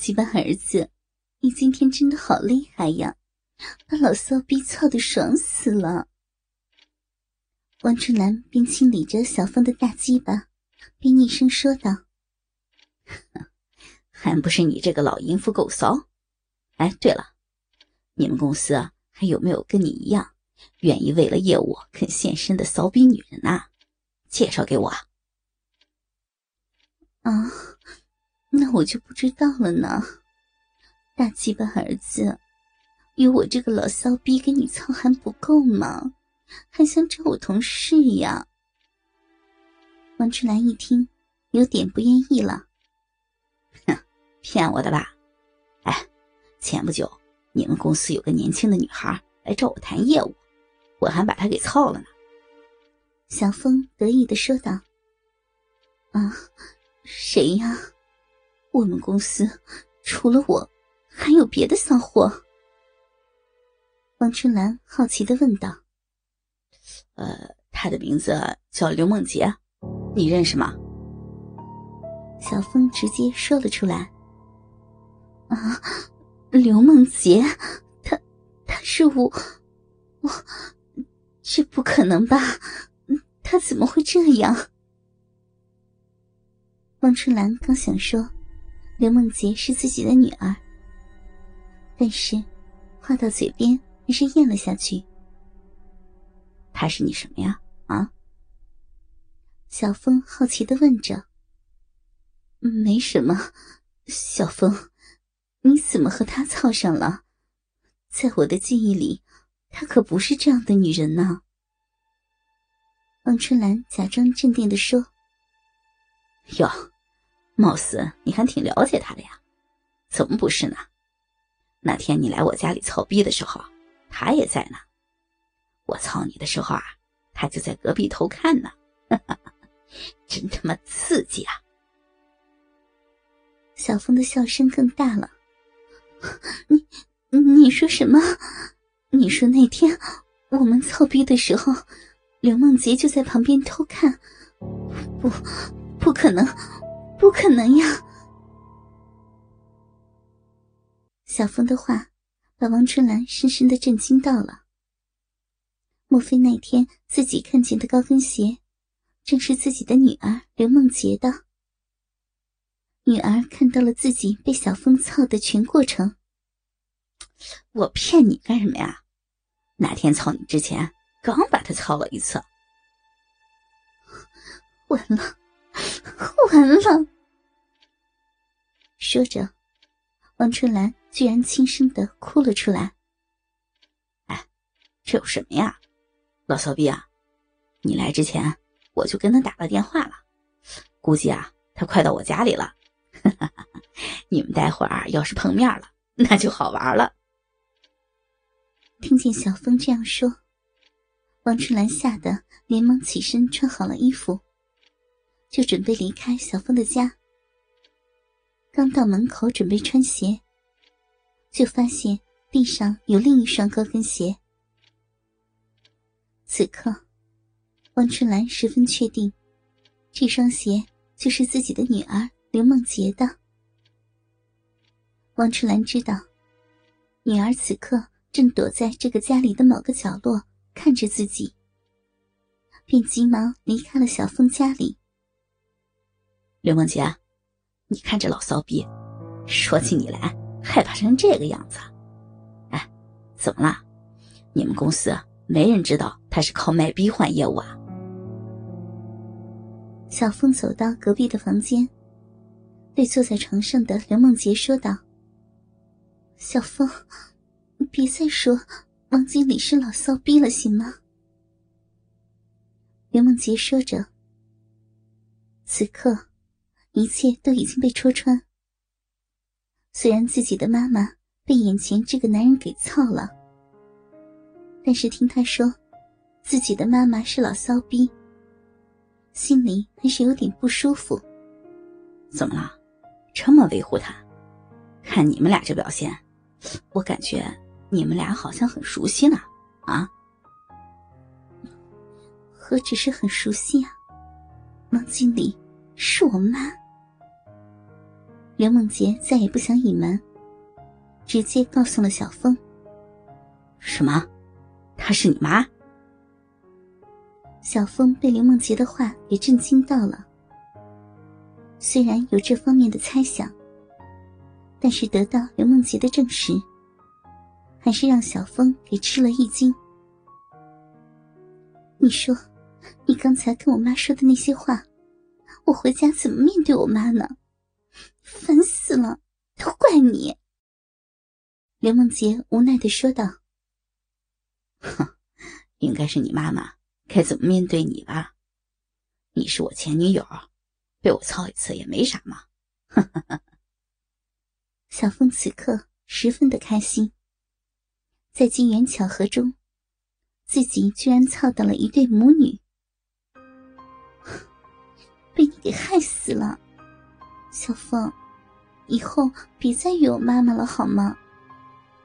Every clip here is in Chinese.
鸡巴儿子，你今天真的好厉害呀，把老骚逼操的爽死了。王春兰边清理着小峰的大鸡巴，边厉声说道：“ 还不是你这个老淫妇够骚！哎，对了，你们公司还有没有跟你一样，愿意为了业务肯献身的骚逼女人呐？介绍给我。”啊。那我就不知道了呢，大鸡巴儿子，有我这个老骚逼给你操还不够吗？还想找我同事呀？王春兰一听，有点不愿意了。哼，骗我的吧？哎，前不久你们公司有个年轻的女孩来找我谈业务，我还把她给操了呢。小峰得意的说道：“啊，谁呀？”我们公司除了我，还有别的骚货？王春兰好奇的问道。“呃，他的名字叫刘梦洁，你认识吗？”小峰直接说了出来。“啊，刘梦洁，他他是我，我这不可能吧？他怎么会这样？”王春兰刚想说。刘梦洁是自己的女儿，但是话到嘴边还是咽了下去。她是你什么呀？啊？小峰好奇的问着。没什么，小峰，你怎么和她操上了？在我的记忆里，她可不是这样的女人呢。王春兰假装镇定的说：“哟。”貌似你还挺了解他的呀，怎么不是呢？那天你来我家里操逼的时候，他也在呢。我操你的时候啊，他就在隔壁偷看呢，真他妈刺激啊！小峰的笑声更大了。你你说什么？你说那天我们操逼的时候，刘梦洁就在旁边偷看？不，不可能！不可能呀！小峰的话把王春兰深深的震惊到了。莫非那天自己看见的高跟鞋，正是自己的女儿刘梦洁的？女儿看到了自己被小峰操的全过程。我骗你干什么呀？那天操你之前，刚把他操了一次。完了。完了！说着，王春兰居然轻声的哭了出来。哎，这有什么呀，老骚逼啊！你来之前我就跟他打了电话了，估计啊，他快到我家里了。你们待会儿要是碰面了，那就好玩了。听见小峰这样说，王春兰吓得连忙起身穿好了衣服。就准备离开小峰的家，刚到门口准备穿鞋，就发现地上有另一双高跟鞋。此刻，王春兰十分确定，这双鞋就是自己的女儿刘梦洁的。王春兰知道，女儿此刻正躲在这个家里的某个角落看着自己，便急忙离开了小峰家里。刘梦洁，你看这老骚逼，说起你来害怕成这个样子。哎，怎么了？你们公司没人知道他是靠卖逼换业务啊？小凤走到隔壁的房间，对坐在床上的刘梦洁说道：“小凤，别再说王经理是老骚逼了，行吗？”刘梦洁说着，此刻。一切都已经被戳穿。虽然自己的妈妈被眼前这个男人给操了，但是听他说自己的妈妈是老骚逼，心里还是有点不舒服。怎么了？这么维护他？看你们俩这表现，我感觉你们俩好像很熟悉呢。啊？何止是很熟悉啊？王经理是我妈。刘梦洁再也不想隐瞒，直接告诉了小峰：“什么？她是你妈？”小峰被刘梦洁的话给震惊到了。虽然有这方面的猜想，但是得到刘梦洁的证实，还是让小峰给吃了一惊。你说，你刚才跟我妈说的那些话，我回家怎么面对我妈呢？烦死了，都怪你。刘梦洁无奈的说道：“哼，应该是你妈妈该怎么面对你吧？你是我前女友，被我操一次也没啥嘛。”小凤此刻十分的开心，在机缘巧合中，自己居然操到了一对母女，被你给害死了，小凤。以后别再约我妈妈了，好吗？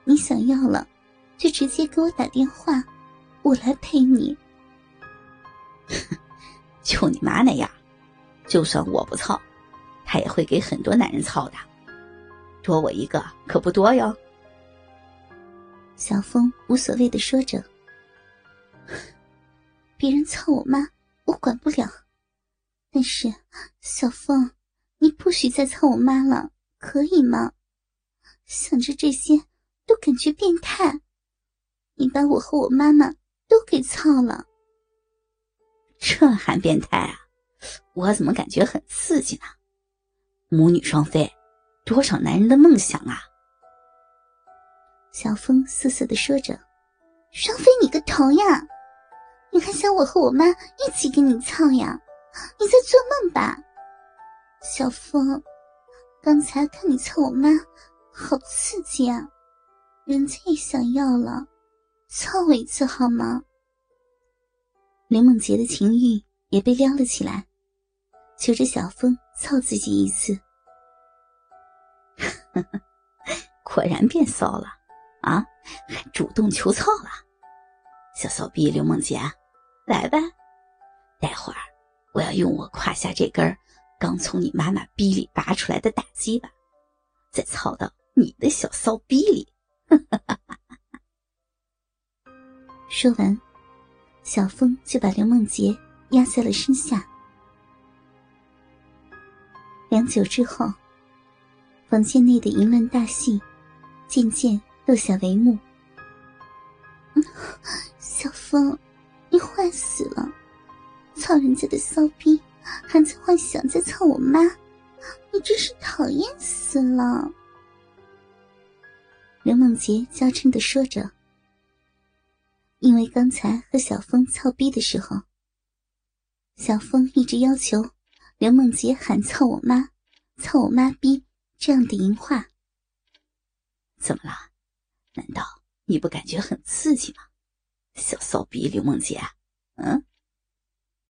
你想要了，就直接给我打电话，我来陪你。就你妈那样，就算我不操，她也会给很多男人操的，多我一个可不多哟。小峰无所谓的说着：“别人操我妈，我管不了，但是小峰，你不许再操我妈了。”可以吗？想着这些都感觉变态。你把我和我妈妈都给操了，这还变态啊？我怎么感觉很刺激呢？母女双飞，多少男人的梦想啊！小峰瑟瑟的说着：“双飞你个头呀！你还想我和我妈一起给你操呀？你在做梦吧，小峰。”刚才看你操我妈，好刺激啊！人家也想要了，操我一次好吗？林梦洁的情欲也被撩了起来，求着小峰操自己一次。果然变骚了啊！还主动求操了，小骚逼刘梦洁，来吧！待会儿我要用我胯下这根儿。刚从你妈妈逼里拔出来的大鸡巴，再操到你的小骚逼里。说完，小峰就把刘梦洁压在了身下。良久之后，房间内的淫乱大戏渐渐落下帷幕。小峰，你坏死了！操人家的骚逼！还在幻想在操我妈，你真是讨厌死了！刘梦洁娇嗔的说着。因为刚才和小峰操逼的时候，小峰一直要求刘梦洁喊“操我妈，操我妈逼”这样的淫话。怎么了？难道你不感觉很刺激吗？小骚逼刘梦洁，嗯？